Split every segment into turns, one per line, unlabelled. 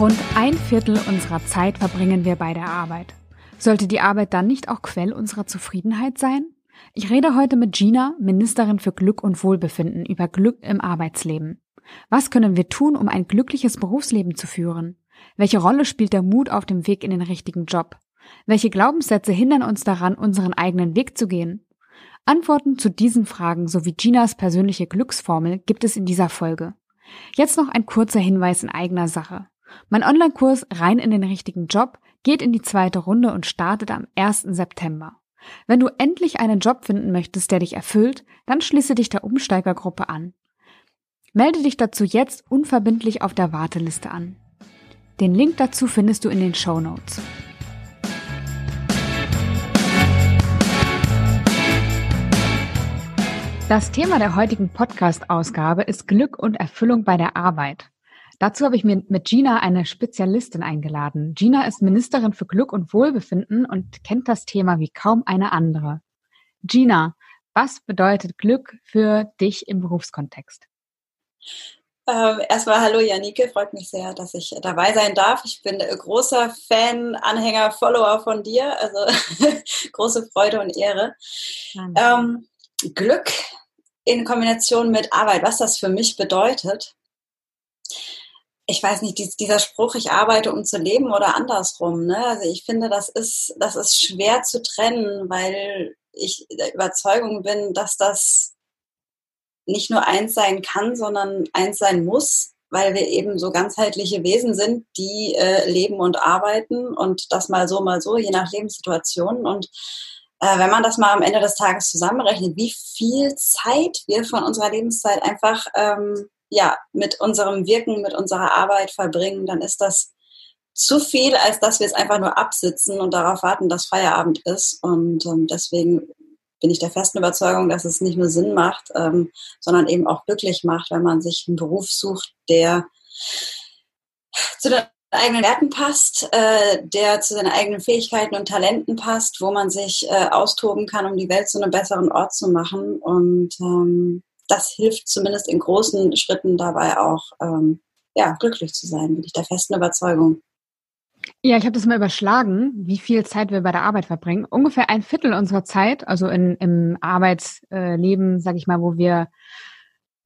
Rund ein Viertel unserer Zeit verbringen wir bei der Arbeit. Sollte die Arbeit dann nicht auch Quell unserer Zufriedenheit sein? Ich rede heute mit Gina, Ministerin für Glück und Wohlbefinden, über Glück im Arbeitsleben. Was können wir tun, um ein glückliches Berufsleben zu führen? Welche Rolle spielt der Mut auf dem Weg in den richtigen Job? Welche Glaubenssätze hindern uns daran, unseren eigenen Weg zu gehen? Antworten zu diesen Fragen sowie Ginas persönliche Glücksformel gibt es in dieser Folge. Jetzt noch ein kurzer Hinweis in eigener Sache. Mein Online-Kurs Rein in den richtigen Job geht in die zweite Runde und startet am 1. September. Wenn du endlich einen Job finden möchtest, der dich erfüllt, dann schließe dich der Umsteigergruppe an. Melde dich dazu jetzt unverbindlich auf der Warteliste an. Den Link dazu findest du in den Show Notes. Das Thema der heutigen Podcast-Ausgabe ist Glück und Erfüllung bei der Arbeit. Dazu habe ich mir mit Gina eine Spezialistin eingeladen. Gina ist Ministerin für Glück und Wohlbefinden und kennt das Thema wie kaum eine andere. Gina, was bedeutet Glück für dich im Berufskontext?
Ähm, erstmal hallo Janike, freut mich sehr, dass ich dabei sein darf. Ich bin großer Fan, Anhänger, Follower von dir, also große Freude und Ehre. Ähm, Glück in Kombination mit Arbeit, was das für mich bedeutet. Ich weiß nicht, dieser Spruch, ich arbeite, um zu leben oder andersrum. Ne? Also ich finde, das ist, das ist schwer zu trennen, weil ich der Überzeugung bin, dass das nicht nur eins sein kann, sondern eins sein muss, weil wir eben so ganzheitliche Wesen sind, die äh, leben und arbeiten und das mal so, mal so, je nach Lebenssituation. Und äh, wenn man das mal am Ende des Tages zusammenrechnet, wie viel Zeit wir von unserer Lebenszeit einfach ähm, ja mit unserem Wirken, mit unserer Arbeit verbringen, dann ist das zu viel, als dass wir es einfach nur absitzen und darauf warten, dass Feierabend ist. Und ähm, deswegen bin ich der festen Überzeugung, dass es nicht nur Sinn macht, ähm, sondern eben auch glücklich macht, wenn man sich einen Beruf sucht, der zu den eigenen Werten passt, äh, der zu seinen eigenen Fähigkeiten und Talenten passt, wo man sich äh, austoben kann, um die Welt zu einem besseren Ort zu machen. Und ähm, das hilft zumindest in großen Schritten dabei auch, ähm, ja, glücklich zu sein, bin ich der festen Überzeugung.
Ja, ich habe das mal überschlagen, wie viel Zeit wir bei der Arbeit verbringen. Ungefähr ein Viertel unserer Zeit, also in, im Arbeitsleben, sage ich mal, wo wir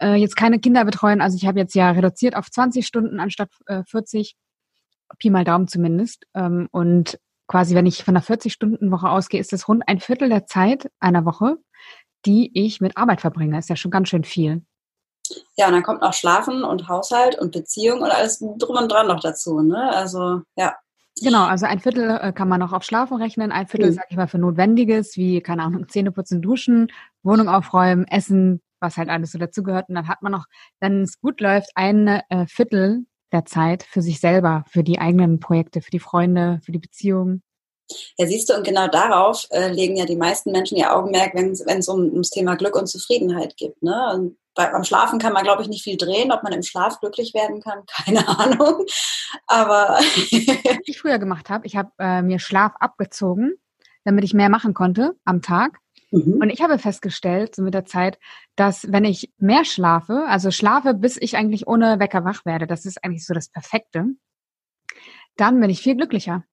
äh, jetzt keine Kinder betreuen. Also ich habe jetzt ja reduziert auf 20 Stunden anstatt äh, 40. Pi mal Daumen zumindest. Ähm, und quasi, wenn ich von einer 40-Stunden-Woche ausgehe, ist das rund ein Viertel der Zeit einer Woche, die ich mit Arbeit verbringe. Ist ja schon ganz schön viel.
Ja, und dann kommt noch Schlafen und Haushalt und Beziehung und alles drum und dran noch dazu. Ne? Also, ja.
Genau, also ein Viertel äh, kann man noch auf Schlafen rechnen, ein Viertel, mhm. sage ich mal, für Notwendiges, wie, keine Ahnung, Zähne putzen, duschen, Wohnung aufräumen, Essen, was halt alles so dazugehört. Und dann hat man noch, wenn es gut läuft, ein äh, Viertel der Zeit für sich selber, für die eigenen Projekte, für die Freunde, für die Beziehungen.
Ja, siehst du, und genau darauf äh, legen ja die meisten Menschen ihr Augenmerk, wenn es um, ums Thema Glück und Zufriedenheit geht. Ne? Und bei, beim Schlafen kann man, glaube ich, nicht viel drehen. Ob man im Schlaf glücklich werden kann, keine Ahnung. Aber
was ich früher gemacht habe, ich habe äh, mir Schlaf abgezogen, damit ich mehr machen konnte am Tag. Mhm. Und ich habe festgestellt, so mit der Zeit, dass wenn ich mehr schlafe, also schlafe, bis ich eigentlich ohne Wecker wach werde, das ist eigentlich so das Perfekte, dann bin ich viel glücklicher.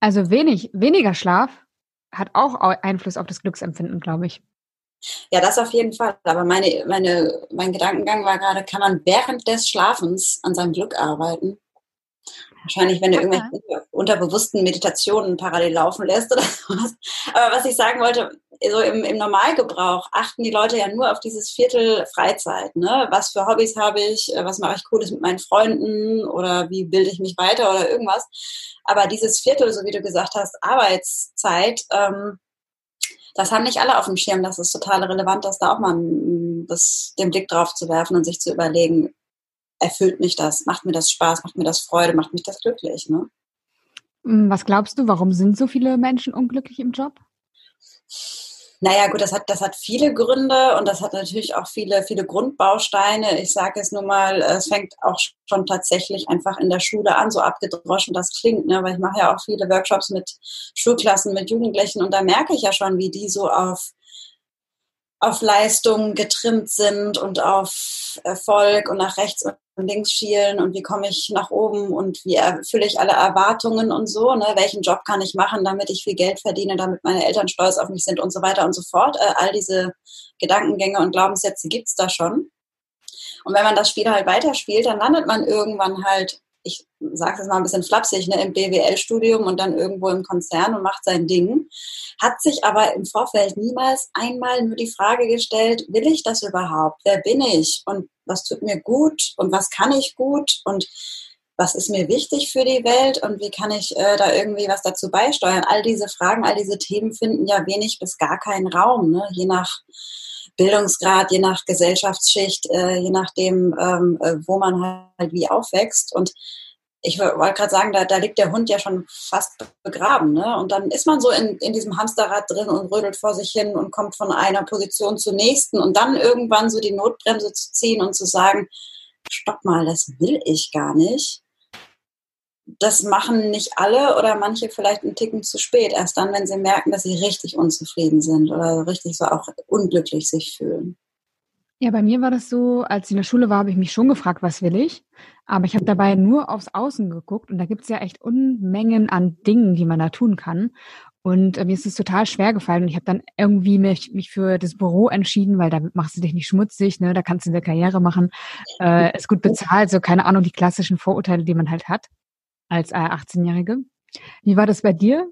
Also wenig, weniger Schlaf hat auch Einfluss auf das Glücksempfinden, glaube ich.
Ja, das auf jeden Fall. Aber meine, meine, mein Gedankengang war gerade, kann man während des Schlafens an seinem Glück arbeiten? Wahrscheinlich, wenn du irgendwelche unterbewussten Meditationen parallel laufen lässt oder sowas. Aber was ich sagen wollte, so im, im Normalgebrauch achten die Leute ja nur auf dieses Viertel Freizeit. Ne? Was für Hobbys habe ich? Was mache ich Cooles mit meinen Freunden? Oder wie bilde ich mich weiter oder irgendwas? Aber dieses Viertel, so wie du gesagt hast, Arbeitszeit, ähm, das haben nicht alle auf dem Schirm. Das ist total relevant, dass da auch mal das, den Blick drauf zu werfen und sich zu überlegen, erfüllt mich das, macht mir das Spaß, macht mir das Freude, macht mich das glücklich. Ne?
Hm, was glaubst du, warum sind so viele Menschen unglücklich im Job?
Naja, gut, das hat, das hat viele Gründe und das hat natürlich auch viele, viele Grundbausteine. Ich sage es nur mal, es fängt auch schon tatsächlich einfach in der Schule an, so abgedroschen das klingt, ne? weil ich mache ja auch viele Workshops mit Schulklassen, mit Jugendlichen und da merke ich ja schon, wie die so auf, auf Leistung getrimmt sind und auf Erfolg und nach rechts und links schielen und wie komme ich nach oben und wie erfülle ich alle Erwartungen und so, ne? welchen Job kann ich machen, damit ich viel Geld verdiene, damit meine Eltern stolz auf mich sind und so weiter und so fort. Äh, all diese Gedankengänge und Glaubenssätze gibt's da schon. Und wenn man das Spiel halt weiterspielt, dann landet man irgendwann halt, ich sage es mal ein bisschen flapsig, ne, im BWL-Studium und dann irgendwo im Konzern und macht sein Ding. Hat sich aber im Vorfeld niemals einmal nur die Frage gestellt, will ich das überhaupt? Wer bin ich? Und was tut mir gut? Und was kann ich gut? Und was ist mir wichtig für die Welt und wie kann ich äh, da irgendwie was dazu beisteuern? All diese Fragen, all diese Themen finden ja wenig bis gar keinen Raum, ne? je nach Bildungsgrad, je nach Gesellschaftsschicht, äh, je nachdem, ähm, äh, wo man halt wie aufwächst. Und ich wollte gerade sagen, da, da liegt der Hund ja schon fast begraben. Ne? Und dann ist man so in, in diesem Hamsterrad drin und rödelt vor sich hin und kommt von einer Position zur nächsten und dann irgendwann so die Notbremse zu ziehen und zu sagen, stopp mal, das will ich gar nicht das machen nicht alle oder manche vielleicht einen Ticken zu spät. Erst dann, wenn sie merken, dass sie richtig unzufrieden sind oder richtig so auch unglücklich sich fühlen.
Ja, bei mir war das so, als ich in der Schule war, habe ich mich schon gefragt, was will ich? Aber ich habe dabei nur aufs Außen geguckt und da gibt es ja echt Unmengen an Dingen, die man da tun kann. Und äh, mir ist es total schwer gefallen und ich habe dann irgendwie mich, mich für das Büro entschieden, weil damit machst du dich nicht schmutzig, ne? da kannst du eine Karriere machen, äh, ist gut bezahlt, so keine Ahnung, die klassischen Vorurteile, die man halt hat als 18-Jährige. Wie war das bei dir?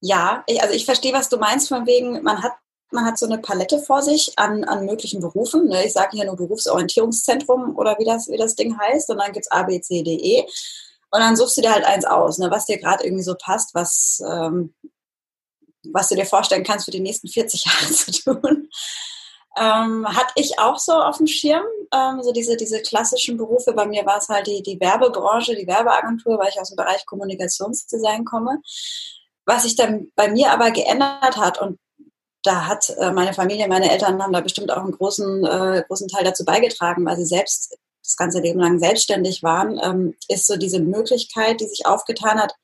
Ja, also ich verstehe, was du meinst, von wegen, man hat, man hat so eine Palette vor sich an, an möglichen Berufen. Ne? Ich sage hier nur Berufsorientierungszentrum oder wie das, wie das Ding heißt. Und dann gibt es A, B, C, D, E. Und dann suchst du dir halt eins aus, ne? was dir gerade irgendwie so passt, was, ähm, was du dir vorstellen kannst, für die nächsten 40 Jahre zu tun. Ähm, hatte ich auch so auf dem Schirm, ähm, so diese, diese klassischen Berufe. Bei mir war es halt die, die Werbebranche, die Werbeagentur, weil ich aus dem Bereich Kommunikationsdesign komme. Was sich dann bei mir aber geändert hat und da hat äh, meine Familie, meine Eltern haben da bestimmt auch einen großen, äh, großen Teil dazu beigetragen, weil sie selbst das ganze Leben lang selbstständig waren, ähm, ist so diese Möglichkeit, die sich aufgetan hat,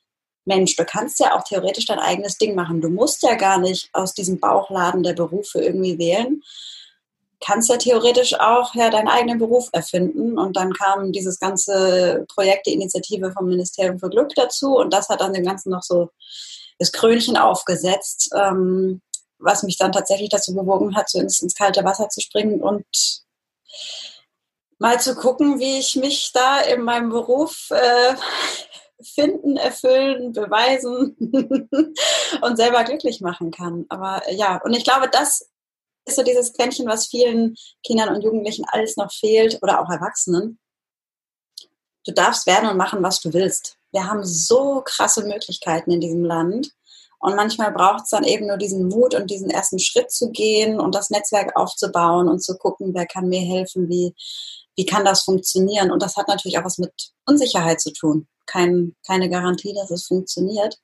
Mensch, du kannst ja auch theoretisch dein eigenes Ding machen. Du musst ja gar nicht aus diesem Bauchladen der Berufe irgendwie wählen, kannst ja theoretisch auch ja, deinen eigenen Beruf erfinden. Und dann kam dieses ganze Projekt, die Initiative vom Ministerium für Glück dazu. Und das hat dann dem Ganzen noch so das Krönchen aufgesetzt, ähm, was mich dann tatsächlich dazu bewogen hat, so ins, ins kalte Wasser zu springen und mal zu gucken, wie ich mich da in meinem Beruf äh, finden, erfüllen, beweisen und selber glücklich machen kann. Aber ja, und ich glaube, das ist so dieses Quäntchen, was vielen Kindern und Jugendlichen alles noch fehlt oder auch Erwachsenen. Du darfst werden und machen, was du willst. Wir haben so krasse Möglichkeiten in diesem Land. Und manchmal braucht es dann eben nur diesen Mut und diesen ersten Schritt zu gehen und das Netzwerk aufzubauen und zu gucken, wer kann mir helfen, wie, wie kann das funktionieren. Und das hat natürlich auch was mit Unsicherheit zu tun. Kein, keine Garantie, dass es funktioniert.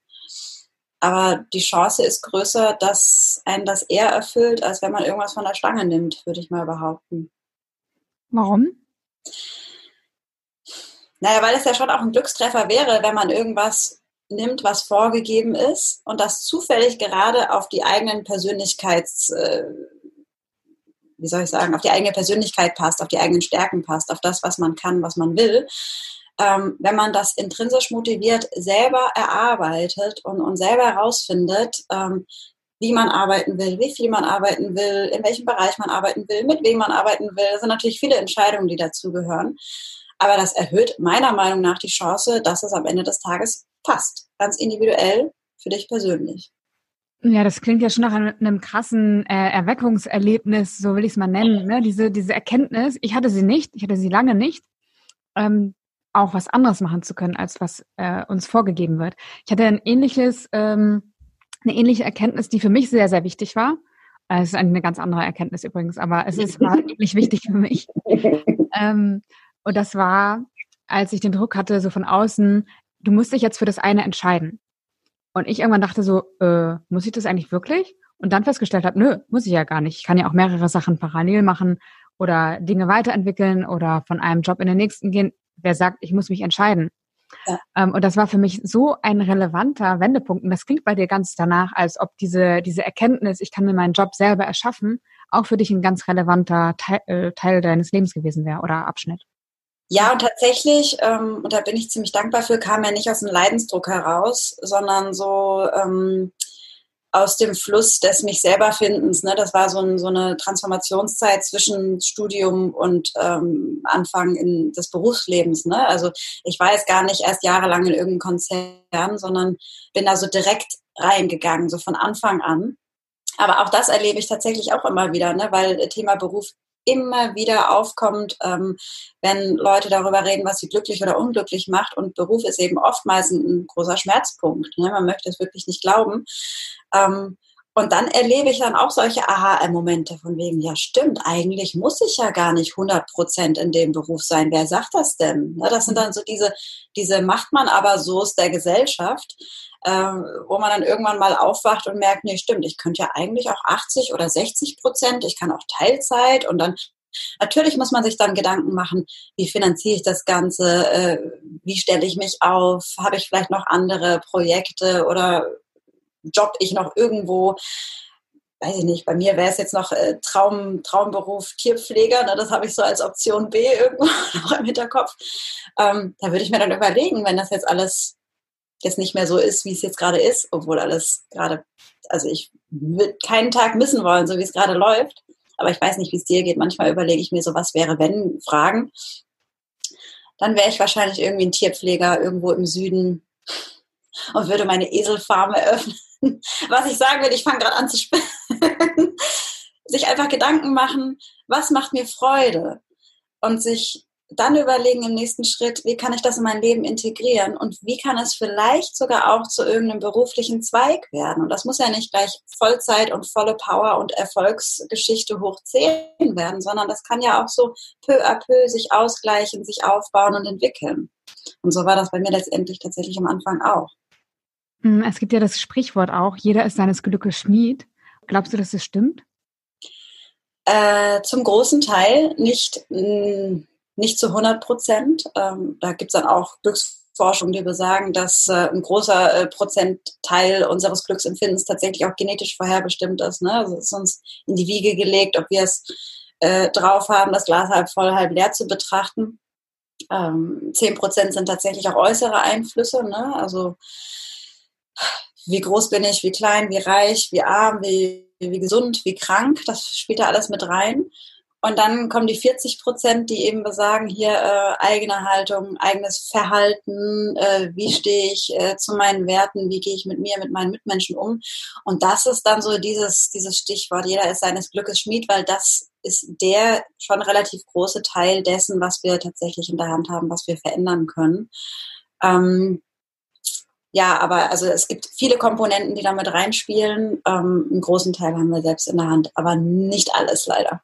Aber die Chance ist größer, dass einen das eher erfüllt, als wenn man irgendwas von der Stange nimmt, würde ich mal behaupten.
Warum?
Naja, weil es ja schon auch ein Glückstreffer wäre, wenn man irgendwas nimmt, was vorgegeben ist und das zufällig gerade auf die eigenen Persönlichkeits, äh, wie soll ich sagen, auf die eigene Persönlichkeit passt, auf die eigenen Stärken passt, auf das, was man kann, was man will ähm, wenn man das intrinsisch motiviert selber erarbeitet und, und selber herausfindet, ähm, wie man arbeiten will, wie viel man arbeiten will, in welchem Bereich man arbeiten will, mit wem man arbeiten will. Das sind natürlich viele Entscheidungen, die dazugehören. Aber das erhöht meiner Meinung nach die Chance, dass es am Ende des Tages passt. Ganz individuell für dich persönlich.
Ja, das klingt ja schon nach einem, krassen äh, Erweckungserlebnis, so will ich es mal nennen. Ne? Diese, diese Erkenntnis, ich hatte sie nicht, ich hatte sie lange nicht. Ähm, auch was anderes machen zu können, als was äh, uns vorgegeben wird. Ich hatte ein ähnliches, ähm, eine ähnliche Erkenntnis, die für mich sehr, sehr wichtig war. Äh, es ist eine ganz andere Erkenntnis übrigens, aber es ist war ähnlich wichtig für mich. Ähm, und das war, als ich den Druck hatte, so von außen, du musst dich jetzt für das eine entscheiden. Und ich irgendwann dachte so, äh, muss ich das eigentlich wirklich? Und dann festgestellt habe, nö, muss ich ja gar nicht. Ich kann ja auch mehrere Sachen parallel machen oder Dinge weiterentwickeln oder von einem Job in den nächsten gehen wer sagt, ich muss mich entscheiden. Ja. Ähm, und das war für mich so ein relevanter Wendepunkt. Und das klingt bei dir ganz danach, als ob diese, diese Erkenntnis, ich kann mir meinen Job selber erschaffen, auch für dich ein ganz relevanter Teil, äh, Teil deines Lebens gewesen wäre oder Abschnitt.
Ja, und tatsächlich, ähm, und da bin ich ziemlich dankbar für, kam er nicht aus dem Leidensdruck heraus, sondern so ähm, aus dem Fluss des mich selber Findens. Ne? Das war so, ein, so, eine Transformationszeit zwischen Studium und ähm, Anfang in des Berufslebens. Ne? Also ich war jetzt gar nicht erst jahrelang in irgendeinem Konzern, sondern bin da so direkt reingegangen, so von Anfang an. Aber auch das erlebe ich tatsächlich auch immer wieder, ne? weil Thema Beruf immer wieder aufkommt, ähm, wenn Leute darüber reden, was sie glücklich oder unglücklich macht. Und Beruf ist eben oftmals ein, ein großer Schmerzpunkt. Ne? Man möchte es wirklich nicht glauben. Ähm, und dann erlebe ich dann auch solche Aha-Momente von wegen, ja stimmt, eigentlich muss ich ja gar nicht 100 Prozent in dem Beruf sein. Wer sagt das denn? Das sind dann so diese, diese macht man aber so ist der Gesellschaft, ähm, wo man dann irgendwann mal aufwacht und merkt, nee, stimmt, ich könnte ja eigentlich auch 80 oder 60 Prozent, ich kann auch Teilzeit und dann Natürlich muss man sich dann Gedanken machen, wie finanziere ich das Ganze, äh, wie stelle ich mich auf, habe ich vielleicht noch andere Projekte oder job ich noch irgendwo weiß ich nicht, bei mir wäre es jetzt noch äh, Traum, Traumberuf Tierpfleger, ne, das habe ich so als Option B irgendwo noch im Hinterkopf. Ähm, da würde ich mir dann überlegen, wenn das jetzt alles jetzt nicht mehr so ist, wie es jetzt gerade ist, obwohl alles gerade, also ich würde keinen Tag missen wollen, so wie es gerade läuft. Aber ich weiß nicht, wie es dir geht. Manchmal überlege ich mir so, was wäre, wenn Fragen. Dann wäre ich wahrscheinlich irgendwie ein Tierpfleger irgendwo im Süden und würde meine Eselfarm eröffnen. Was ich sagen will, ich fange gerade an zu spinnen. sich einfach Gedanken machen, was macht mir Freude? Und sich dann überlegen im nächsten Schritt, wie kann ich das in mein Leben integrieren und wie kann es vielleicht sogar auch zu irgendeinem beruflichen Zweig werden. Und das muss ja nicht gleich Vollzeit und volle Power und Erfolgsgeschichte hoch 10 werden, sondern das kann ja auch so peu à peu sich ausgleichen, sich aufbauen und entwickeln. Und so war das bei mir letztendlich tatsächlich am Anfang auch.
Hm, es gibt ja das Sprichwort auch, jeder ist seines Glückes Schmied. Glaubst du, dass das stimmt?
Äh, zum großen Teil, nicht, mh, hm, nicht zu 100 Prozent. Ähm, da gibt es dann auch Glücksforschung, die besagen, dass äh, ein großer äh, Prozentteil unseres Glücksempfindens tatsächlich auch genetisch vorherbestimmt ist. Ne? Also es ist uns in die Wiege gelegt, ob wir es äh, drauf haben, das Glas halb voll, halb leer zu betrachten. Ähm, 10 Prozent sind tatsächlich auch äußere Einflüsse. Ne? Also wie groß bin ich, wie klein, wie reich, wie arm, wie, wie gesund, wie krank, das spielt da alles mit rein. Und dann kommen die 40 Prozent, die eben besagen, hier äh, eigene Haltung, eigenes Verhalten, äh, wie stehe ich äh, zu meinen Werten, wie gehe ich mit mir, mit meinen Mitmenschen um. Und das ist dann so dieses, dieses Stichwort, jeder ist seines Glückes Schmied, weil das ist der schon relativ große Teil dessen, was wir tatsächlich in der Hand haben, was wir verändern können. Ähm, ja, aber also es gibt viele Komponenten, die damit reinspielen. Ähm, einen großen Teil haben wir selbst in der Hand, aber nicht alles leider.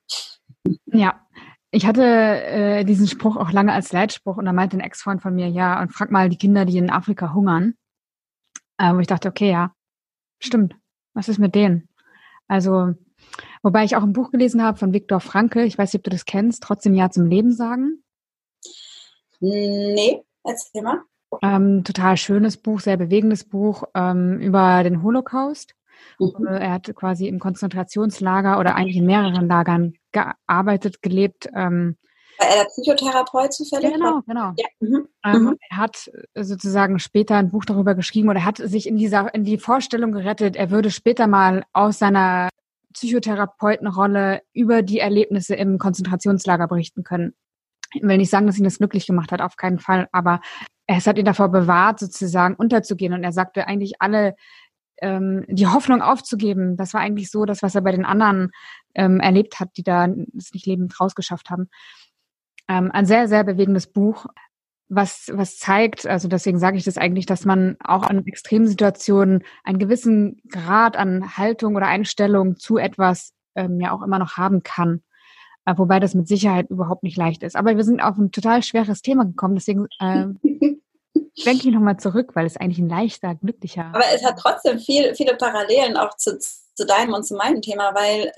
Ja, ich hatte äh, diesen Spruch auch lange als Leitspruch und da meinte ein Ex-Freund von mir, ja, und frag mal die Kinder, die in Afrika hungern. Äh, wo ich dachte, okay, ja, stimmt. Was ist mit denen? Also, wobei ich auch ein Buch gelesen habe von Viktor Frankl, ich weiß nicht, ob du das kennst, trotzdem Ja zum Leben sagen.
Nee, erzähl mal.
Ähm, total schönes Buch, sehr bewegendes Buch ähm, über den Holocaust. Mhm. Äh, er hat quasi im Konzentrationslager oder eigentlich in mehreren Lagern gearbeitet, gelebt. Ähm,
War er der Psychotherapeut zufällig?
Genau, genau. Ja. Mhm. Ähm, mhm. Er hat sozusagen später ein Buch darüber geschrieben oder er hat sich in dieser in die Vorstellung gerettet, er würde später mal aus seiner Psychotherapeutenrolle über die Erlebnisse im Konzentrationslager berichten können. Ich will nicht sagen, dass ihn das glücklich gemacht hat, auf keinen Fall, aber es hat ihn davor bewahrt, sozusagen unterzugehen. Und er sagte eigentlich alle, ähm, die Hoffnung aufzugeben. Das war eigentlich so das, was er bei den anderen ähm, erlebt hat, die da es nicht lebend rausgeschafft haben. Ähm, ein sehr, sehr bewegendes Buch, was, was zeigt, also deswegen sage ich das eigentlich, dass man auch in Extremsituationen einen gewissen Grad an Haltung oder Einstellung zu etwas ähm, ja auch immer noch haben kann. Äh, wobei das mit Sicherheit überhaupt nicht leicht ist. Aber wir sind auf ein total schweres Thema gekommen, deswegen äh, schwenke ich nochmal zurück, weil es eigentlich ein leichter, glücklicher.
Aber es hat trotzdem viel, viele Parallelen auch zu, zu deinem und zu meinem Thema, weil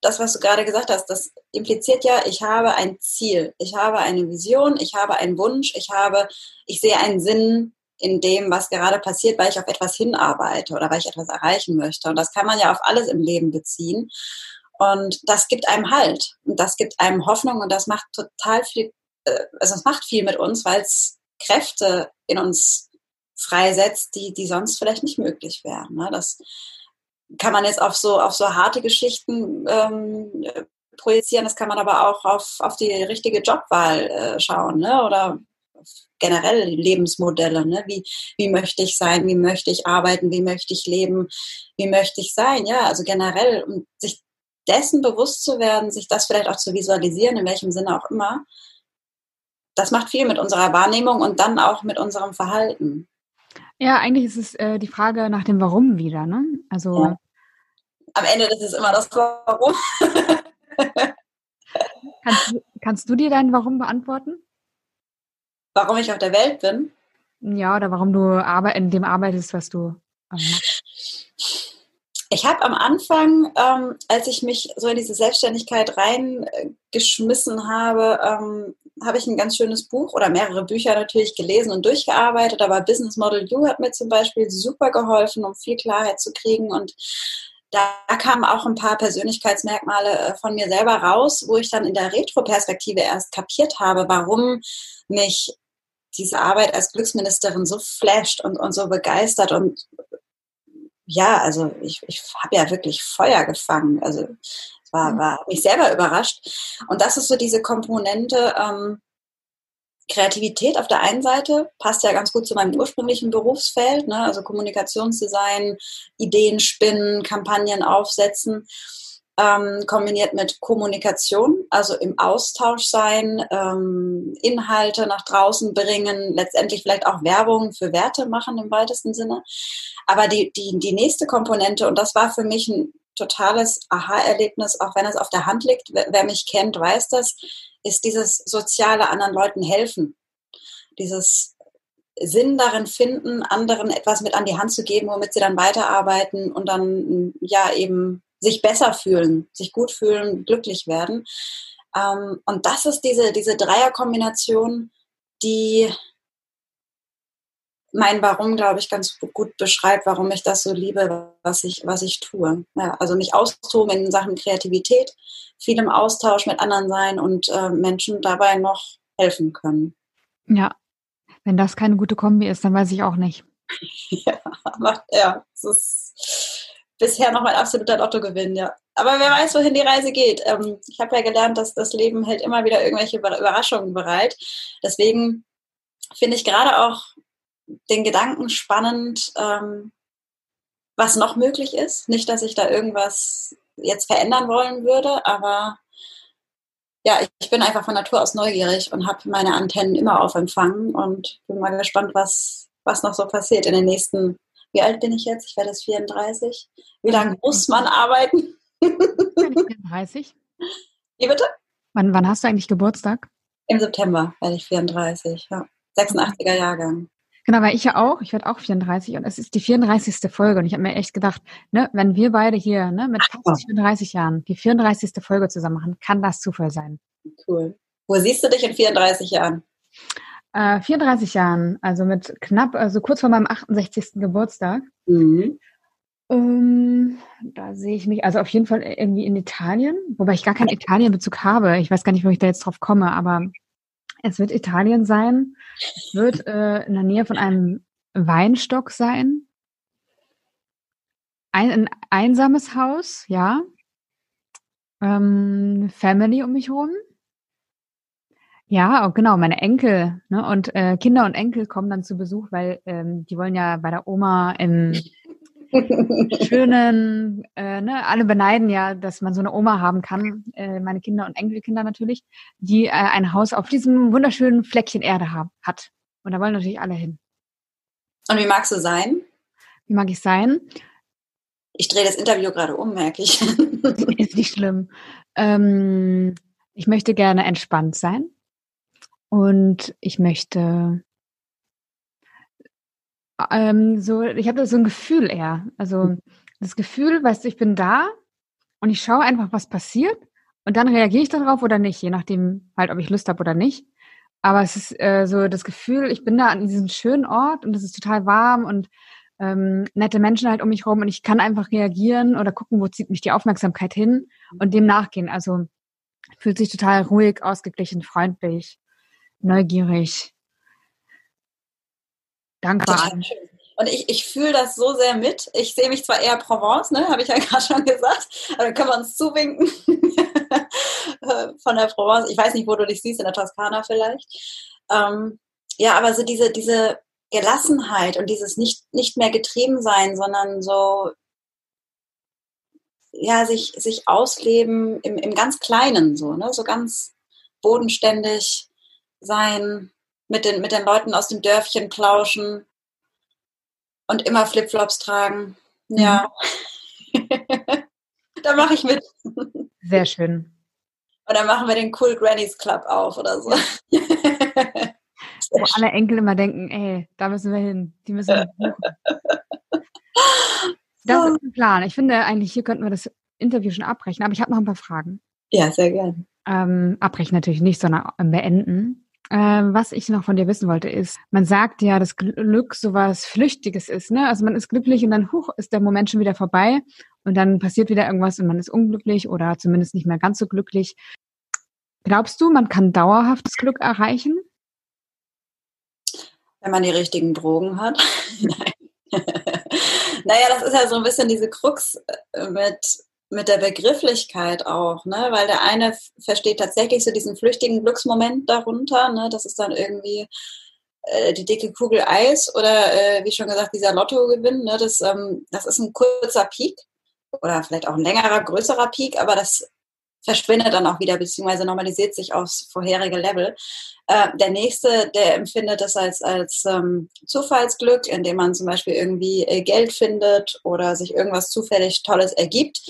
das, was du gerade gesagt hast, das impliziert ja, ich habe ein Ziel, ich habe eine Vision, ich habe einen Wunsch, ich habe, ich sehe einen Sinn in dem, was gerade passiert, weil ich auf etwas hinarbeite oder weil ich etwas erreichen möchte. Und das kann man ja auf alles im Leben beziehen. Und das gibt einem Halt und das gibt einem Hoffnung und das macht total viel, äh, also es macht viel mit uns, weil es Kräfte in uns freisetzt, die, die sonst vielleicht nicht möglich wären. Ne? Das kann man jetzt auf so, auf so harte Geschichten ähm, projizieren, das kann man aber auch auf, auf die richtige Jobwahl äh, schauen ne? oder generell Lebensmodelle. Ne? Wie, wie möchte ich sein? Wie möchte ich arbeiten? Wie möchte ich leben? Wie möchte ich sein? Ja, also generell, um sich dessen bewusst zu werden, sich das vielleicht auch zu visualisieren, in welchem Sinne auch immer, das macht viel mit unserer Wahrnehmung und dann auch mit unserem Verhalten.
Ja, eigentlich ist es äh, die Frage nach dem Warum wieder, ne? Also ja.
am Ende ist es immer das Warum.
kannst, kannst du dir dein Warum beantworten?
Warum ich auf der Welt bin?
Ja, oder warum du in dem arbeitest, was du
machst. Ich habe am Anfang, ähm, als ich mich so in diese Selbstständigkeit reingeschmissen habe, ähm, habe ich ein ganz schönes Buch oder mehrere Bücher natürlich gelesen und durchgearbeitet. Aber Business Model U hat mir zum Beispiel super geholfen, um viel Klarheit zu kriegen. Und da kamen auch ein paar Persönlichkeitsmerkmale äh, von mir selber raus, wo ich dann in der Retroperspektive erst kapiert habe, warum mich diese Arbeit als Glücksministerin so flasht und, und so begeistert und ja, also ich, ich habe ja wirklich Feuer gefangen. Also war, mhm. war mich selber überrascht. Und das ist so diese Komponente ähm, Kreativität auf der einen Seite, passt ja ganz gut zu meinem ursprünglichen Berufsfeld, ne? also Kommunikationsdesign, Ideen spinnen, Kampagnen aufsetzen ähm, kombiniert mit Kommunikation, also im Austausch sein, ähm, Inhalte nach draußen bringen, letztendlich vielleicht auch Werbung für Werte machen im weitesten Sinne. Aber die, die, die nächste Komponente, und das war für mich ein totales Aha-Erlebnis, auch wenn es auf der Hand liegt, wer, mich kennt, weiß das, ist dieses soziale anderen Leuten helfen. Dieses Sinn darin finden, anderen etwas mit an die Hand zu geben, womit sie dann weiterarbeiten und dann ja eben sich besser fühlen, sich gut fühlen, glücklich werden. Ähm, und das ist diese, diese Dreierkombination, die mein Warum, glaube ich, ganz gut beschreibt, warum ich das so liebe, was ich, was ich tue. Ja, also mich austoben in Sachen Kreativität, viel im Austausch mit anderen sein und äh, Menschen dabei noch helfen können.
Ja, wenn das keine gute Kombi ist, dann weiß ich auch nicht.
ja, macht, ja, es ist bisher noch mein absoluter Lottogewinn, ja. Aber wer weiß, wohin die Reise geht. Ähm, ich habe ja gelernt, dass das Leben hält immer wieder irgendwelche Überraschungen bereit. Deswegen finde ich gerade auch den Gedanken spannend, ähm, was noch möglich ist. Nicht, dass ich da irgendwas jetzt verändern wollen würde, aber ja, ich bin einfach von Natur aus neugierig und habe meine Antennen immer auf Empfang und bin mal gespannt, was, was noch so passiert in den nächsten wie alt bin ich jetzt? Ich werde jetzt 34. Wie lange muss man arbeiten?
34.
Wie bitte?
Wann, wann hast du eigentlich Geburtstag?
Im September werde ich 34, ja. 86er Jahrgang.
Genau, weil ich ja auch, ich werde auch 34 und es ist die 34. Folge und ich habe mir echt gedacht, ne, wenn wir beide hier ne, mit fast 34 Jahren die 34. Folge zusammen machen, kann das Zufall sein.
Cool. Wo siehst du dich in 34 Jahren?
Äh, 34 Jahren, also mit knapp, also kurz vor meinem 68. Geburtstag. Mhm. Um, ähm, da sehe ich mich, also auf jeden Fall irgendwie in Italien, wobei ich gar keinen Italienbezug habe. Ich weiß gar nicht, wo ich da jetzt drauf komme, aber es wird Italien sein. Es wird äh, in der Nähe von einem Weinstock sein. Ein, ein einsames Haus, ja. Ähm, Family um mich herum. Ja, genau, meine Enkel ne? und äh, Kinder und Enkel kommen dann zu Besuch, weil ähm, die wollen ja bei der Oma im schönen, äh, ne, alle beneiden ja, dass man so eine Oma haben kann, äh, meine Kinder und Enkelkinder natürlich, die äh, ein Haus auf diesem wunderschönen Fleckchen Erde haben, hat. Und da wollen natürlich alle hin.
Und wie magst du sein?
Wie mag ich sein?
Ich drehe das Interview gerade um, merke ich.
Ist nicht schlimm. Ähm, ich möchte gerne entspannt sein. Und ich möchte ähm, so, ich habe so ein Gefühl eher. Also hm. das Gefühl, weißt du, ich bin da und ich schaue einfach, was passiert und dann reagiere ich darauf oder nicht, je nachdem halt, ob ich Lust habe oder nicht. Aber es ist äh, so das Gefühl, ich bin da an diesem schönen Ort und es ist total warm und ähm, nette Menschen halt um mich rum und ich kann einfach reagieren oder gucken, wo zieht mich die Aufmerksamkeit hin und dem nachgehen. Also fühlt sich total ruhig, ausgeglichen, freundlich, neugierig, dankbar an.
Und ich, ich fühle das so sehr mit. Ich sehe mich zwar eher Provence, ne, habe ich ja gerade schon gesagt, aber dann können wir uns zuwinken von der Provence. Ich weiß nicht, wo du dich siehst, in der Toskana vielleicht. Ähm, ja, aber so diese, diese Gelassenheit und dieses nicht, nicht mehr getrieben sein, sondern so, ja, sich, sich ausleben im, im ganz Kleinen, so, ne, so ganz bodenständig sein, mit den, mit den Leuten aus dem Dörfchen plauschen und immer Flipflops tragen. Ja. Mhm. da mache ich mit.
Sehr schön.
Und dann machen wir den Cool Grannies Club auf oder so.
Wo alle Enkel immer denken, ey, da müssen wir hin, die müssen wir. Das ist ein Plan. Ich finde eigentlich, hier könnten wir das Interview schon abbrechen, aber ich habe noch ein paar Fragen.
Ja, sehr gerne.
Ähm, abbrechen natürlich nicht, sondern beenden. Ähm, was ich noch von dir wissen wollte, ist, man sagt ja, dass Glück sowas Flüchtiges ist, ne? Also man ist glücklich und dann, huch, ist der Moment schon wieder vorbei und dann passiert wieder irgendwas und man ist unglücklich oder zumindest nicht mehr ganz so glücklich. Glaubst du, man kann dauerhaftes Glück erreichen?
Wenn man die richtigen Drogen hat? Naja, das ist ja so ein bisschen diese Krux äh, mit mit der Begrifflichkeit auch, ne? Weil der eine versteht tatsächlich so diesen flüchtigen Glücksmoment darunter, ne? Das ist dann irgendwie äh, die dicke Kugel Eis oder äh, wie schon gesagt, dieser Lottogewinn, ne? Das, ähm, das ist ein kurzer Peak oder vielleicht auch ein längerer, größerer Peak, aber das verschwindet dann auch wieder, beziehungsweise normalisiert sich aufs vorherige Level. Äh, der nächste, der empfindet das als, als ähm, Zufallsglück, indem man zum Beispiel irgendwie äh, Geld findet oder sich irgendwas zufällig Tolles ergibt.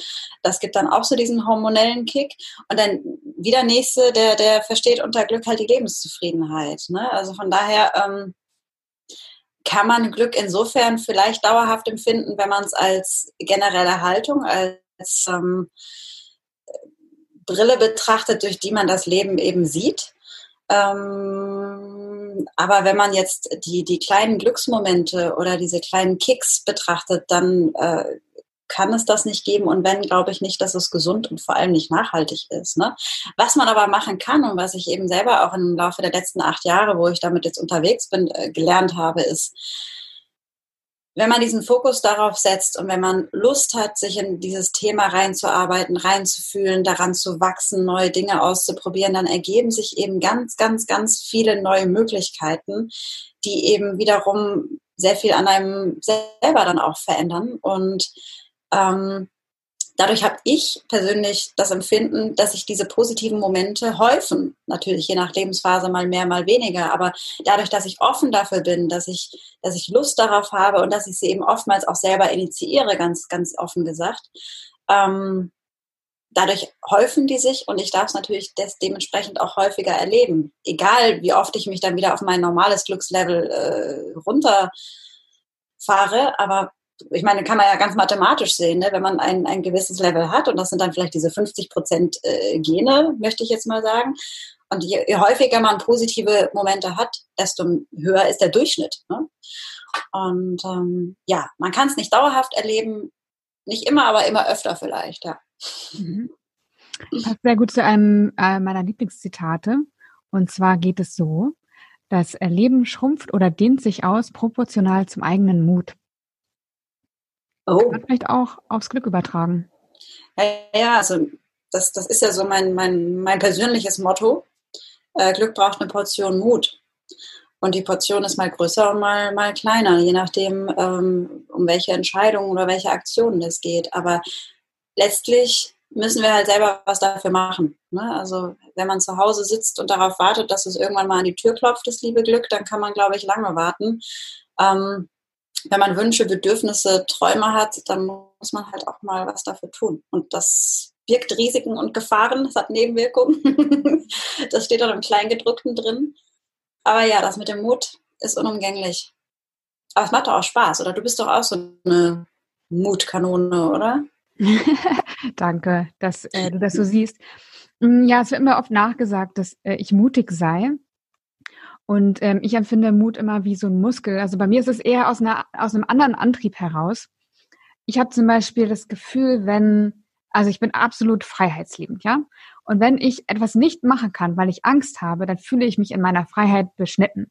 Das gibt dann auch so diesen hormonellen Kick. Und dann wieder nächste, der, der versteht unter Glück halt die Lebenszufriedenheit. Ne? Also von daher ähm, kann man Glück insofern vielleicht dauerhaft empfinden, wenn man es als generelle Haltung, als ähm, Brille betrachtet, durch die man das Leben eben sieht. Ähm, aber wenn man jetzt die, die kleinen Glücksmomente oder diese kleinen Kicks betrachtet, dann äh, kann es das nicht geben und wenn, glaube ich nicht, dass es gesund und vor allem nicht nachhaltig ist. Ne? Was man aber machen kann und was ich eben selber auch im Laufe der letzten acht Jahre, wo ich damit jetzt unterwegs bin, äh, gelernt habe, ist, wenn man diesen Fokus darauf setzt und wenn man Lust hat, sich in dieses Thema reinzuarbeiten, reinzufühlen, daran zu wachsen, neue Dinge auszuprobieren, dann ergeben sich eben ganz, ganz, ganz viele neue Möglichkeiten, die eben wiederum sehr viel an einem selber dann auch verändern. Und ähm, dadurch habe ich persönlich das Empfinden, dass sich diese positiven Momente häufen. Natürlich je nach Lebensphase mal mehr, mal weniger. Aber dadurch, dass ich offen dafür bin, dass ich, dass ich Lust darauf habe und dass ich sie eben oftmals auch selber initiiere, ganz, ganz offen gesagt, ähm, dadurch häufen die sich und ich darf es natürlich dementsprechend auch häufiger erleben. Egal, wie oft ich mich dann wieder auf mein normales Glückslevel äh, runterfahre, aber ich meine, kann man ja ganz mathematisch sehen, ne? wenn man ein, ein gewisses Level hat und das sind dann vielleicht diese 50 Prozent äh, Gene, möchte ich jetzt mal sagen. Und je, je, häufiger man positive Momente hat, desto höher ist der Durchschnitt. Ne? Und ähm, ja, man kann es nicht dauerhaft erleben, nicht immer, aber immer öfter vielleicht, ja.
Mhm. Passt sehr gut zu einem äh, meiner Lieblingszitate. Und zwar geht es so, das Leben schrumpft oder dehnt sich aus proportional zum eigenen Mut. Oh. Kann man vielleicht auch aufs Glück übertragen.
Ja, also das, das ist ja so mein, mein, mein persönliches Motto. Äh, Glück braucht eine Portion Mut. Und die Portion ist mal größer und mal, mal kleiner, je nachdem, ähm, um welche Entscheidungen oder welche Aktionen es geht. Aber letztlich müssen wir halt selber was dafür machen. Ne? Also wenn man zu Hause sitzt und darauf wartet, dass es irgendwann mal an die Tür klopft, das liebe Glück, dann kann man, glaube ich, lange warten. Ähm, wenn man Wünsche, Bedürfnisse, Träume hat, dann muss man halt auch mal was dafür tun. Und das birgt Risiken und Gefahren, das hat Nebenwirkungen. das steht auch im Kleingedruckten drin. Aber ja, das mit dem Mut ist unumgänglich. Aber es macht doch auch Spaß, oder? Du bist doch auch so eine Mutkanone, oder?
Danke, dass äh, du das so siehst. Mm, ja, es wird immer oft nachgesagt, dass äh, ich mutig sei. Und ähm, ich empfinde Mut immer wie so ein Muskel. Also bei mir ist es eher aus, einer, aus einem anderen Antrieb heraus. Ich habe zum Beispiel das Gefühl, wenn, also ich bin absolut freiheitsliebend, ja. Und wenn ich etwas nicht machen kann, weil ich Angst habe, dann fühle ich mich in meiner Freiheit beschnitten.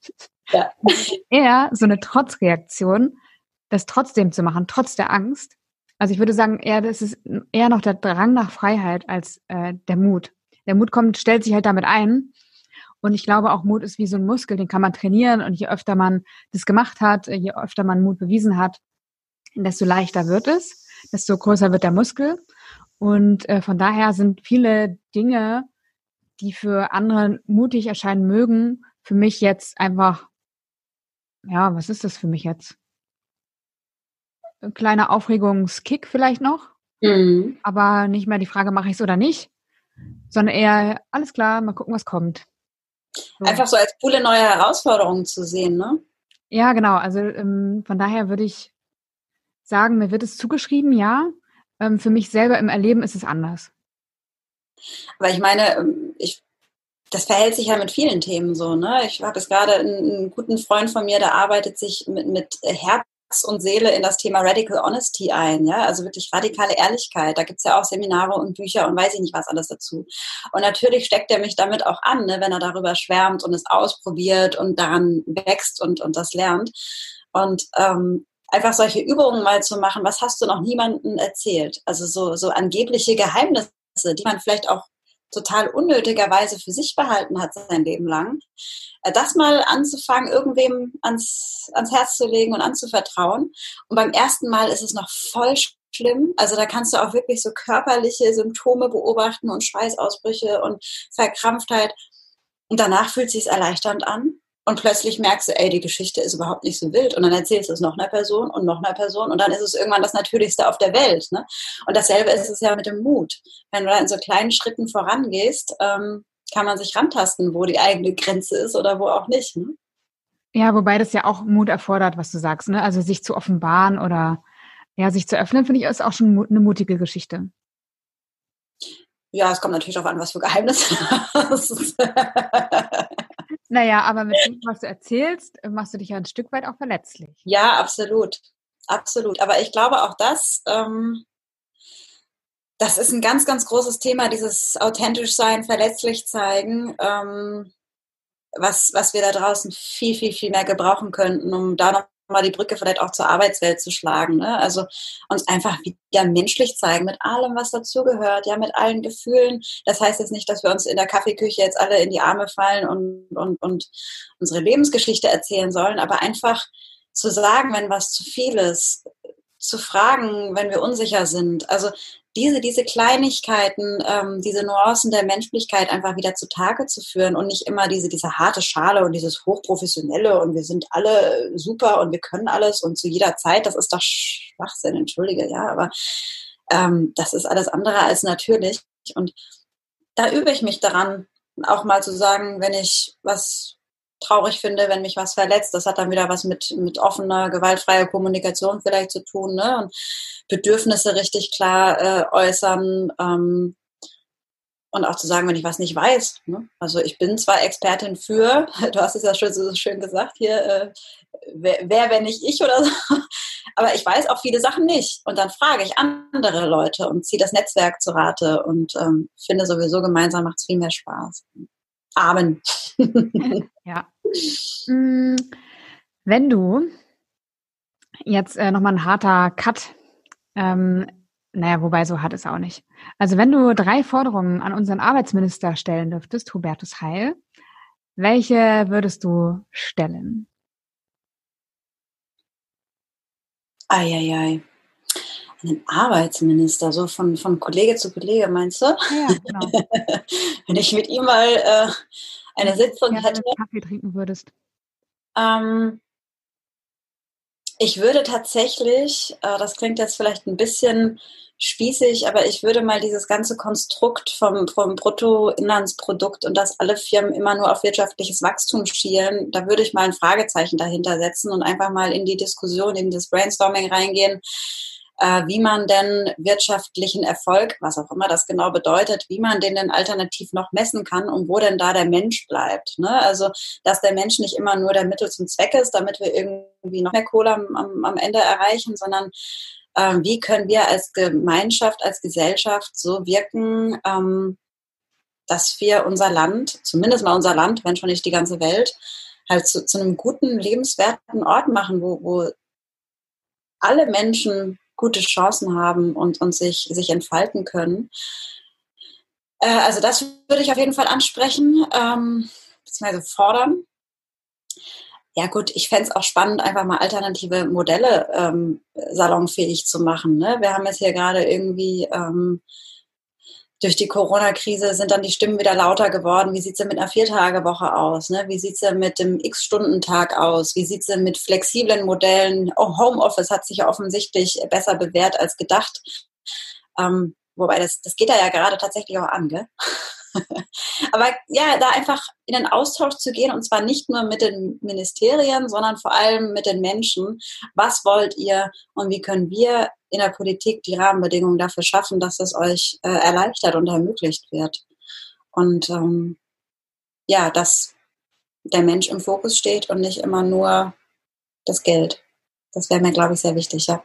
Ja. eher so eine Trotzreaktion, das trotzdem zu machen, trotz der Angst. Also ich würde sagen, eher das ist eher noch der Drang nach Freiheit als äh, der Mut. Der Mut kommt, stellt sich halt damit ein. Und ich glaube, auch Mut ist wie so ein Muskel, den kann man trainieren. Und je öfter man das gemacht hat, je öfter man Mut bewiesen hat, desto leichter wird es, desto größer wird der Muskel. Und äh, von daher sind viele Dinge, die für andere mutig erscheinen mögen, für mich jetzt einfach, ja, was ist das für mich jetzt? Ein kleiner Aufregungskick vielleicht noch, mhm. aber nicht mehr die Frage, mache ich es oder nicht, sondern eher, alles klar, mal gucken, was kommt.
Einfach so als coole neue Herausforderung zu sehen, ne?
Ja, genau. Also ähm, von daher würde ich sagen, mir wird es zugeschrieben, ja. Ähm, für mich selber im Erleben ist es anders.
Aber ich meine, ähm, ich, das verhält sich ja mit vielen Themen so. Ne? Ich habe jetzt gerade einen, einen, guten Freund von mir, der arbeitet sich mit, mit Herz und Seele in das Thema Radical Honesty ein, ja, also wirklich radikale Ehrlichkeit. Da gibt es ja auch Seminare und Bücher und weiß ich nicht was alles dazu. Und natürlich steckt er mich damit auch an, ne, wenn er darüber schwärmt und es ausprobiert und daran wächst und, und das lernt. Und ähm, einfach solche Übungen mal zu machen, was hast du noch niemandem erzählt? Also so, so angebliche Geheimnisse, die man vielleicht auch total unnötigerweise für sich behalten hat sein Leben lang. Äh, das mal anzufangen, irgendwem ans, ans Herz zu legen und anzuvertrauen. Und beim ersten Mal ist es noch voll schlimm. Also da kannst du auch wirklich so körperliche Symptome beobachten und Schweißausbrüche und Verkrampftheit. Und danach fühlt es sich erleichternd an und plötzlich merkst du, ey, die Geschichte ist überhaupt nicht so wild und dann erzählst du es noch einer Person und noch einer Person und dann ist es irgendwann das Natürlichste auf der Welt. Ne? Und dasselbe ist es ja mit dem Mut. Wenn du da in so kleinen Schritten vorangehst, ähm, kann man sich rantasten, wo die eigene Grenze ist oder wo auch nicht. Ne?
Ja, wobei das ja auch Mut erfordert, was du sagst. Ne? Also sich zu offenbaren oder ja, sich zu öffnen, finde ich, ist auch schon eine mutige Geschichte.
Ja, es kommt natürlich darauf an, was für Geheimnisse.
Naja, aber mit dem, was du erzählst, machst du dich ja ein Stück weit auch verletzlich.
Ja, absolut. Absolut. Aber ich glaube auch das, ähm, das ist ein ganz, ganz großes Thema, dieses authentisch sein, verletzlich zeigen, ähm, was, was wir da draußen viel, viel, viel mehr gebrauchen könnten, um da noch mal die Brücke vielleicht auch zur Arbeitswelt zu schlagen. Ne? Also uns einfach wieder menschlich zeigen mit allem, was dazugehört, ja, mit allen Gefühlen. Das heißt jetzt nicht, dass wir uns in der Kaffeeküche jetzt alle in die Arme fallen und, und, und unsere Lebensgeschichte erzählen sollen, aber einfach zu sagen, wenn was zu viel ist, zu fragen, wenn wir unsicher sind. Also diese, diese Kleinigkeiten, ähm, diese Nuancen der Menschlichkeit einfach wieder zutage zu führen und nicht immer diese, diese harte Schale und dieses Hochprofessionelle und wir sind alle super und wir können alles und zu jeder Zeit, das ist doch Schwachsinn, entschuldige, ja, aber ähm, das ist alles andere als natürlich. Und da übe ich mich daran, auch mal zu sagen, wenn ich was traurig finde, wenn mich was verletzt. Das hat dann wieder was mit, mit offener, gewaltfreier Kommunikation vielleicht zu tun. Ne? Und Bedürfnisse richtig klar äh, äußern. Ähm, und auch zu sagen, wenn ich was nicht weiß. Ne? Also ich bin zwar Expertin für, du hast es ja schon so schön gesagt hier, äh, wer, wer, wenn nicht ich oder so, aber ich weiß auch viele Sachen nicht. Und dann frage ich andere Leute und ziehe das Netzwerk zu Rate und ähm, finde sowieso gemeinsam macht es viel mehr Spaß. Amen.
ja. Mm, wenn du jetzt äh, nochmal ein harter Cut, ähm, naja, wobei so hart ist auch nicht. Also wenn du drei Forderungen an unseren Arbeitsminister stellen dürftest, Hubertus Heil, welche würdest du stellen?
Eieiei einen Arbeitsminister, so von, von Kollege zu Kollege, meinst du? Ja, genau. Wenn ich mit ihm mal äh, eine Sitzung
ja, hätte. Kaffee trinken würdest.
Ähm, ich würde tatsächlich, äh, das klingt jetzt vielleicht ein bisschen spießig, aber ich würde mal dieses ganze Konstrukt vom, vom Bruttoinlandsprodukt und dass alle Firmen immer nur auf wirtschaftliches Wachstum schielen, da würde ich mal ein Fragezeichen dahinter setzen und einfach mal in die Diskussion, in das Brainstorming reingehen äh, wie man denn wirtschaftlichen Erfolg, was auch immer das genau bedeutet, wie man den denn alternativ noch messen kann und wo denn da der Mensch bleibt. Ne? Also, dass der Mensch nicht immer nur der Mittel zum Zweck ist, damit wir irgendwie noch mehr Kohle am, am Ende erreichen, sondern äh, wie können wir als Gemeinschaft, als Gesellschaft so wirken, ähm, dass wir unser Land, zumindest mal unser Land, wenn schon nicht die ganze Welt, halt zu, zu einem guten, lebenswerten Ort machen, wo, wo alle Menschen gute Chancen haben und, und sich, sich entfalten können. Äh, also das würde ich auf jeden Fall ansprechen, ähm, beziehungsweise fordern. Ja gut, ich fände es auch spannend, einfach mal alternative Modelle ähm, salonfähig zu machen. Ne? Wir haben jetzt hier gerade irgendwie ähm, durch die Corona-Krise sind dann die Stimmen wieder lauter geworden. Wie sieht denn mit einer Viertagewoche aus? Ne? Wie sieht denn mit dem X-Stunden-Tag aus? Wie sieht denn mit flexiblen Modellen? Oh, Homeoffice hat sich ja offensichtlich besser bewährt als gedacht. Ähm, wobei, das, das geht da ja gerade tatsächlich auch an. Gell? Aber ja, da einfach in den Austausch zu gehen und zwar nicht nur mit den Ministerien, sondern vor allem mit den Menschen. Was wollt ihr und wie können wir in der Politik die Rahmenbedingungen dafür schaffen, dass es euch äh, erleichtert und ermöglicht wird? Und ähm, ja, dass der Mensch im Fokus steht und nicht immer nur das Geld. Das wäre mir, glaube ich, sehr wichtig, ja.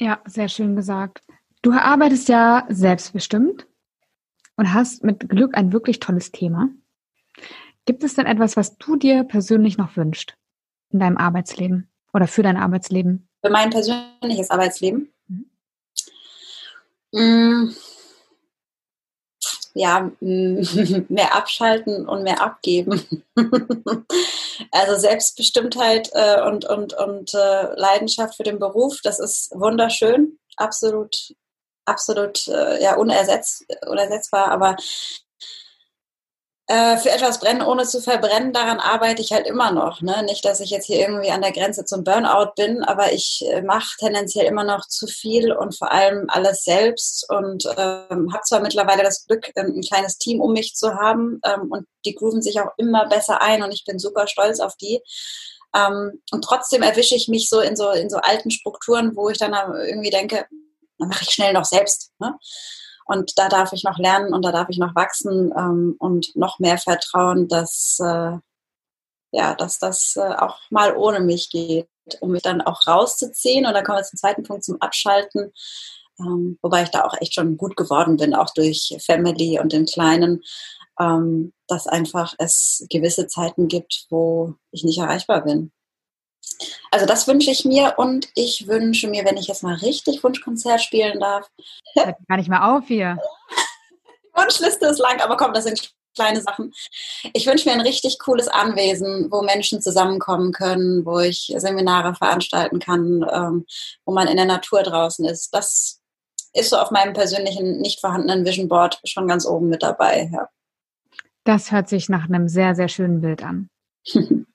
Ja, sehr schön gesagt. Du arbeitest ja selbstbestimmt und hast mit Glück ein wirklich tolles Thema. Gibt es denn etwas, was du dir persönlich noch wünschst in deinem Arbeitsleben oder für dein Arbeitsleben?
Für mein persönliches Arbeitsleben? Mhm. Mm. Ja, mehr abschalten und mehr abgeben. also Selbstbestimmtheit äh, und, und, und äh, Leidenschaft für den Beruf, das ist wunderschön, absolut absolut äh, ja, unersetz, unersetzbar, aber äh, für etwas brennen, ohne zu verbrennen, daran arbeite ich halt immer noch. Ne? Nicht, dass ich jetzt hier irgendwie an der Grenze zum Burnout bin, aber ich äh, mache tendenziell immer noch zu viel und vor allem alles selbst und ähm, habe zwar mittlerweile das Glück, ähm, ein kleines Team um mich zu haben ähm, und die grooven sich auch immer besser ein und ich bin super stolz auf die. Ähm, und trotzdem erwische ich mich so in so in so alten Strukturen, wo ich dann irgendwie denke, dann mache ich schnell noch selbst. Ne? Und da darf ich noch lernen und da darf ich noch wachsen ähm, und noch mehr vertrauen, dass, äh, ja, dass das äh, auch mal ohne mich geht, um mich dann auch rauszuziehen. Und dann kommen wir zum zweiten Punkt, zum Abschalten. Ähm, wobei ich da auch echt schon gut geworden bin, auch durch Family und den Kleinen, ähm, dass einfach es gewisse Zeiten gibt, wo ich nicht erreichbar bin. Also das wünsche ich mir und ich wünsche mir, wenn ich jetzt mal richtig Wunschkonzert spielen darf.
Hört gar nicht mehr auf hier.
Die Wunschliste ist lang, aber komm, das sind kleine Sachen. Ich wünsche mir ein richtig cooles Anwesen, wo Menschen zusammenkommen können, wo ich Seminare veranstalten kann, ähm, wo man in der Natur draußen ist. Das ist so auf meinem persönlichen, nicht vorhandenen Vision Board schon ganz oben mit dabei. Ja.
Das hört sich nach einem sehr, sehr schönen Bild an.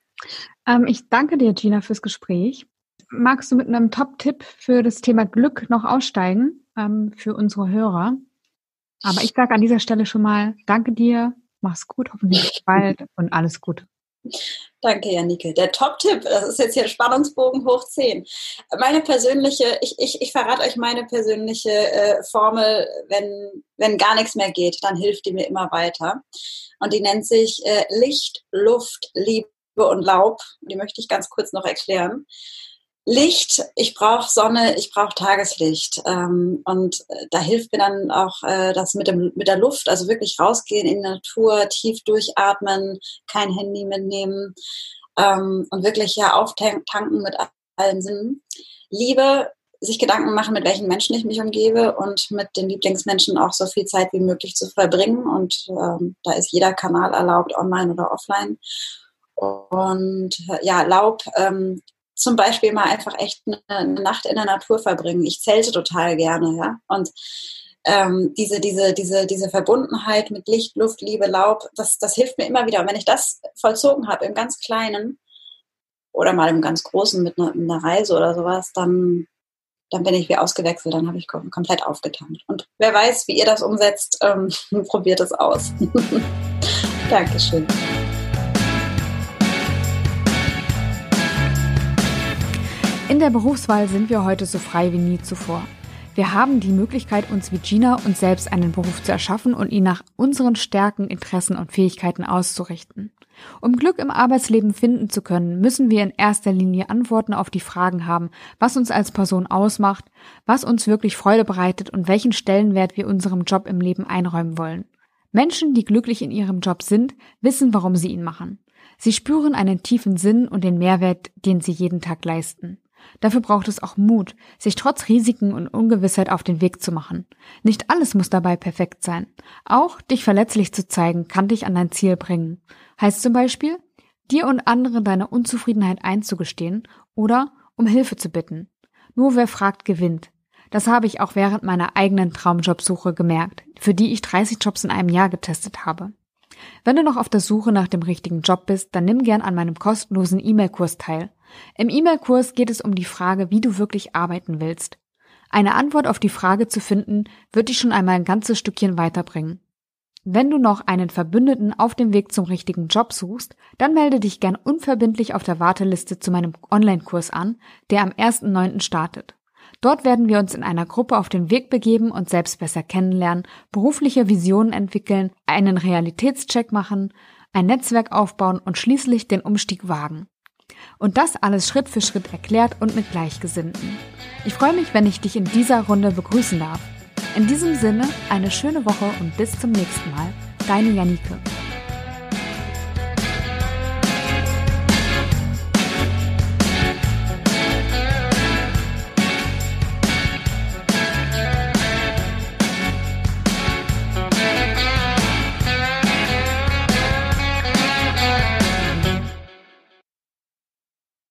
Ähm, ich danke dir, Gina, fürs Gespräch. Magst du mit einem Top-Tipp für das Thema Glück noch aussteigen ähm, für unsere Hörer? Aber ich sage an dieser Stelle schon mal, danke dir, mach's gut, hoffentlich bald und alles Gute.
Danke, Janike. Der Top-Tipp, das ist jetzt hier Spannungsbogen hoch 10. Meine persönliche, ich, ich, ich verrate euch meine persönliche äh, Formel, wenn, wenn gar nichts mehr geht, dann hilft die mir immer weiter. Und die nennt sich äh, Licht, Luft, Liebe und Laub. Die möchte ich ganz kurz noch erklären. Licht, ich brauche Sonne, ich brauche Tageslicht. Ähm, und äh, da hilft mir dann auch äh, das mit, dem, mit der Luft, also wirklich rausgehen in die Natur, tief durchatmen, kein Handy mitnehmen ähm, und wirklich ja auftanken mit allen Sinnen. Liebe, sich Gedanken machen, mit welchen Menschen ich mich umgebe und mit den Lieblingsmenschen auch so viel Zeit wie möglich zu verbringen. Und ähm, da ist jeder Kanal erlaubt, online oder offline. Und ja, Laub, ähm, zum Beispiel mal einfach echt eine, eine, Nacht in der Natur verbringen. Ich zelte total gerne, ja. Und ähm, diese, diese, diese, diese Verbundenheit mit Licht, Luft, Liebe, Laub, das, das hilft mir immer wieder. Und wenn ich das vollzogen habe im ganz Kleinen oder mal im ganz Großen mit einer, einer Reise oder sowas, dann, dann bin ich wie ausgewechselt, dann habe ich komplett aufgetankt. Und wer weiß, wie ihr das umsetzt, ähm, probiert es aus. Dankeschön.
In der Berufswahl sind wir heute so frei wie nie zuvor. Wir haben die Möglichkeit, uns wie Gina uns selbst einen Beruf zu erschaffen und ihn nach unseren Stärken, Interessen und Fähigkeiten auszurichten. Um Glück im Arbeitsleben finden zu können, müssen wir in erster Linie Antworten auf die Fragen haben, was uns als Person ausmacht, was uns wirklich Freude bereitet und welchen Stellenwert wir unserem Job im Leben einräumen wollen. Menschen, die glücklich in ihrem Job sind, wissen, warum sie ihn machen. Sie spüren einen tiefen Sinn und den Mehrwert, den sie jeden Tag leisten. Dafür braucht es auch Mut, sich trotz Risiken und Ungewissheit auf den Weg zu machen. Nicht alles muss dabei perfekt sein. Auch dich verletzlich zu zeigen, kann dich an dein Ziel bringen. Heißt zum Beispiel, dir und anderen deine Unzufriedenheit einzugestehen oder um Hilfe zu bitten. Nur wer fragt, gewinnt. Das habe ich auch während meiner eigenen Traumjobsuche gemerkt, für die ich 30 Jobs in einem Jahr getestet habe. Wenn du noch auf der Suche nach dem richtigen Job bist, dann nimm gern an meinem kostenlosen E-Mail-Kurs teil. Im E-Mail-Kurs geht es um die Frage, wie du wirklich arbeiten willst. Eine Antwort auf die Frage zu finden, wird dich schon einmal ein ganzes Stückchen weiterbringen. Wenn du noch einen Verbündeten auf dem Weg zum richtigen Job suchst, dann melde dich gern unverbindlich auf der Warteliste zu meinem Online-Kurs an, der am 1.9. startet. Dort werden wir uns in einer Gruppe auf den Weg begeben und selbst besser kennenlernen, berufliche Visionen entwickeln, einen Realitätscheck machen, ein Netzwerk aufbauen und schließlich den Umstieg wagen. Und das alles Schritt für Schritt erklärt und mit Gleichgesinnten. Ich freue mich, wenn ich dich in dieser Runde begrüßen darf. In diesem Sinne, eine schöne Woche und bis zum nächsten Mal. Deine Janike.